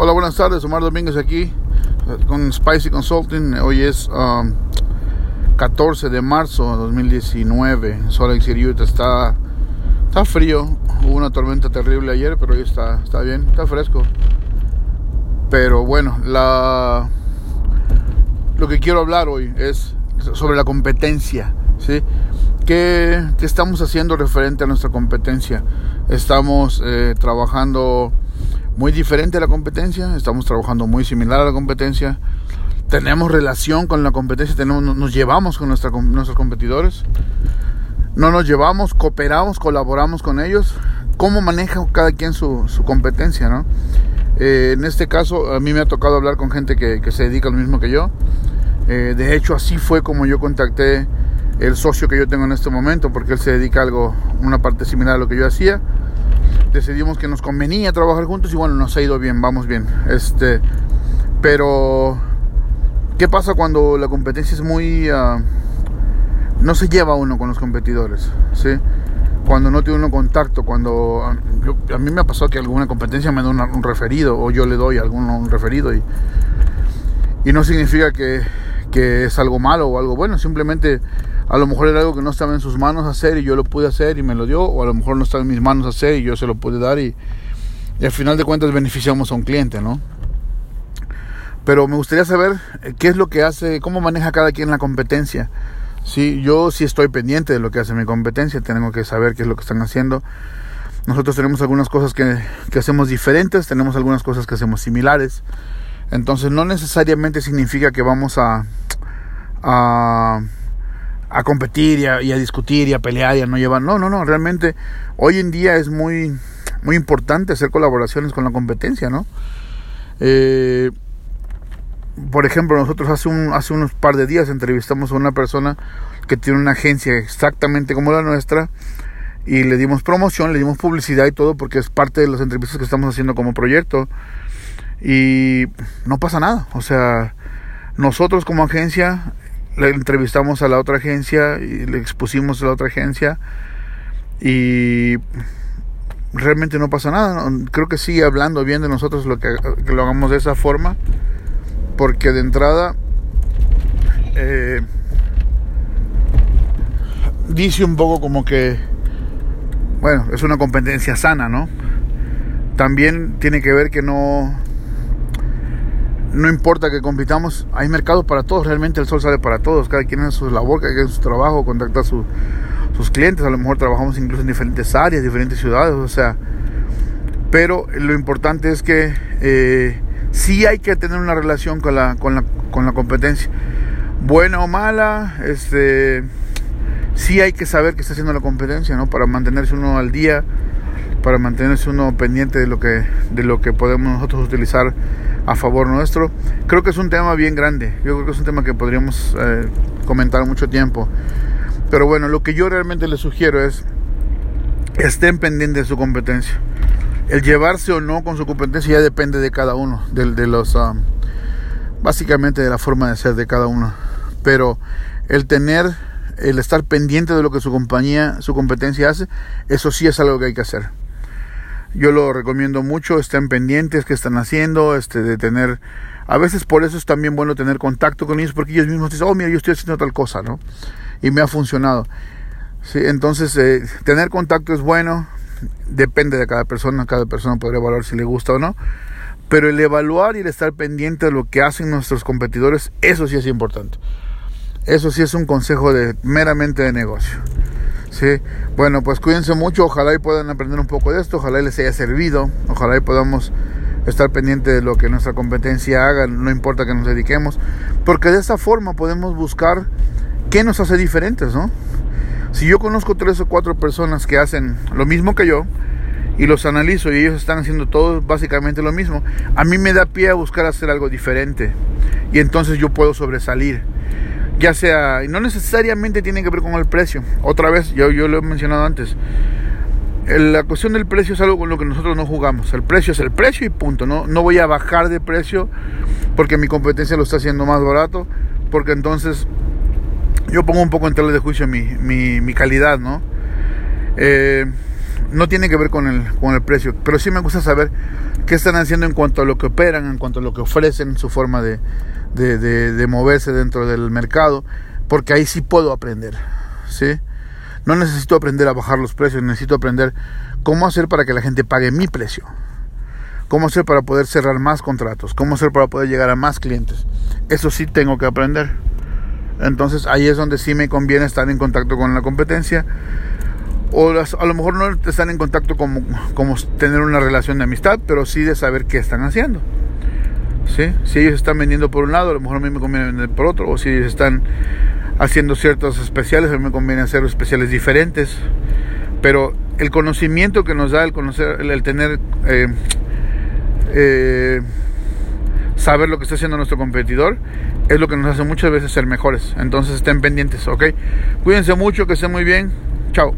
Hola, buenas tardes. Omar Domínguez aquí con Spicy Consulting. Hoy es 14 um, de marzo de 2019. Salt City, Está, está frío. Hubo una tormenta terrible ayer, pero hoy está, está bien, está fresco. Pero bueno, la, lo que quiero hablar hoy es sobre la competencia. ¿sí? ¿Qué, ¿Qué, estamos haciendo referente a nuestra competencia? Estamos eh, trabajando muy diferente a la competencia, estamos trabajando muy similar a la competencia, tenemos relación con la competencia, tenemos, nos llevamos con nuestra, nuestros competidores, no nos llevamos, cooperamos, colaboramos con ellos, cómo maneja cada quien su, competencia, ¿no? Eh, en este caso, a mí me ha tocado hablar con gente que, se dedica a lo mismo que yo. Eh, de hecho, así fue como yo contacté el socio que yo tengo en este momento, porque él se dedica a algo, una parte similar a lo que yo hacía decidimos que nos convenía trabajar juntos y bueno, nos ha ido bien, vamos bien. Este, pero ¿qué pasa cuando la competencia es muy uh, no se lleva uno con los competidores, ¿sí? Cuando no tiene uno contacto, cuando a, a mí me ha pasado que alguna competencia me da un referido o yo le doy a alguno un referido y, y no significa que, que es algo malo o algo bueno, simplemente a lo mejor era algo que no estaba en sus manos hacer y yo lo pude hacer y me lo dio, o a lo mejor no estaba en mis manos hacer y yo se lo pude dar y, al final de cuentas beneficiamos a un cliente, ¿no? Pero me gustaría saber eh, qué es lo que hace, cómo maneja cada quien la competencia. Sí, yo sí estoy pendiente de lo que hace mi competencia, tengo que saber qué es lo que están haciendo. Nosotros tenemos algunas cosas que, que hacemos diferentes, tenemos algunas cosas que hacemos similares. Entonces no necesariamente significa que vamos a, a a competir y a, discutir y a pelear y a no llevar. No, no, no, realmente hoy en día es muy, muy importante hacer colaboraciones con la competencia, ¿no? Eh, por ejemplo, nosotros hace, un, hace unos par de días entrevistamos a una persona que tiene una agencia exactamente como la nuestra y le dimos promoción, le dimos publicidad y todo porque es parte de las entrevistas que estamos haciendo como proyecto y no pasa nada, o sea, nosotros como agencia le entrevistamos a la otra agencia y le expusimos a la otra agencia y realmente no pasa nada. Creo que sigue hablando bien de nosotros lo que, lo hagamos de esa forma, porque de entrada eh, dice un poco como que, bueno, es una competencia sana, ¿no? También tiene que ver que no, no importa que compitamos, hay mercado para todos, realmente el sol sale para todos, cada quien en su labor, cada quien en su trabajo, contacta a sus clientes, a lo mejor trabajamos incluso en diferentes áreas, diferentes ciudades, o sea, pero lo importante es que eh, sí hay que tener una relación con la, con la, con la competencia, buena o mala, este, sí hay que saber qué está haciendo la competencia, ¿no? Para mantenerse uno al día, para mantenerse uno pendiente de lo que, de lo que podemos nosotros utilizar a favor nuestro. Creo que es un tema bien grande, yo creo que es un tema que podríamos eh, comentar mucho tiempo. Pero bueno, lo que yo realmente les sugiero es estén pendientes de su competencia. El llevarse o no con su competencia ya depende de cada uno, de, de los, ah, básicamente de la forma de ser de cada uno. Pero el tener, el estar pendiente de lo que su compañía, su competencia hace, eso sí es algo que hay que hacer. Yo lo recomiendo mucho, estén pendientes qué están haciendo, este, de tener, a veces por eso es también bueno tener contacto con ellos, porque ellos mismos dicen, oh, mira, yo estoy haciendo tal cosa, ¿no? Y me ha funcionado. Sí, entonces, eh, tener contacto es bueno, depende de cada persona, cada persona podría evaluar si le gusta o no, pero el evaluar y el estar pendiente de lo que hacen nuestros competidores, eso sí es importante. Eso sí es un consejo meramente de negocio. Sí, bueno, pues cuídense mucho, ojalá y puedan aprender un poco de esto, ojalá les haya servido, ojalá y podamos estar pendientes de lo que nuestra competencia haga, no importa que nos dediquemos, porque de esta forma podemos buscar qué nos hace diferentes, ¿no? Si yo conozco tres o cuatro personas que hacen lo mismo que yo y los analizo y ellos están haciendo todo básicamente lo mismo, a mí me da pie a buscar hacer algo diferente. Y entonces yo puedo sobresalir ya sea, no necesariamente tiene que ver con el precio. Otra vez, yo, yo lo he mencionado antes. La cuestión del precio es algo con lo que nosotros no jugamos. El precio es el precio y punto. No, no voy a bajar de precio porque mi competencia lo está haciendo más barato. Porque entonces yo pongo un poco en tela de juicio mi, mi, mi calidad, ¿no? Eh, no tiene que ver con el, con el precio, pero sí me gusta saber qué están haciendo en cuanto a lo que operan, en cuanto a lo que ofrecen, su forma de, de, de, moverse dentro del mercado, porque ahí sí puedo aprender, ¿sí? No necesito aprender a bajar los precios, necesito aprender cómo hacer para que la gente pague mi precio, cómo hacer para poder cerrar más contratos, cómo hacer para poder llegar a más clientes. Eso sí tengo que aprender. Entonces ahí es donde sí me conviene estar en contacto con la competencia. O a lo mejor no están en contacto como, tener una relación de amistad, pero sí de saber qué están haciendo. ¿Sí? Si ellos están vendiendo por un lado, a lo mejor a mí me conviene vender por otro. O si ellos están haciendo ciertos especiales, a mí me conviene hacer especiales diferentes. Pero el conocimiento que nos da el conocer, el, tener, eh, eh, saber lo que está haciendo nuestro competidor, es lo que nos hace muchas veces ser mejores. Entonces estén pendientes, ¿ok? Cuídense mucho, que estén muy bien. Chao.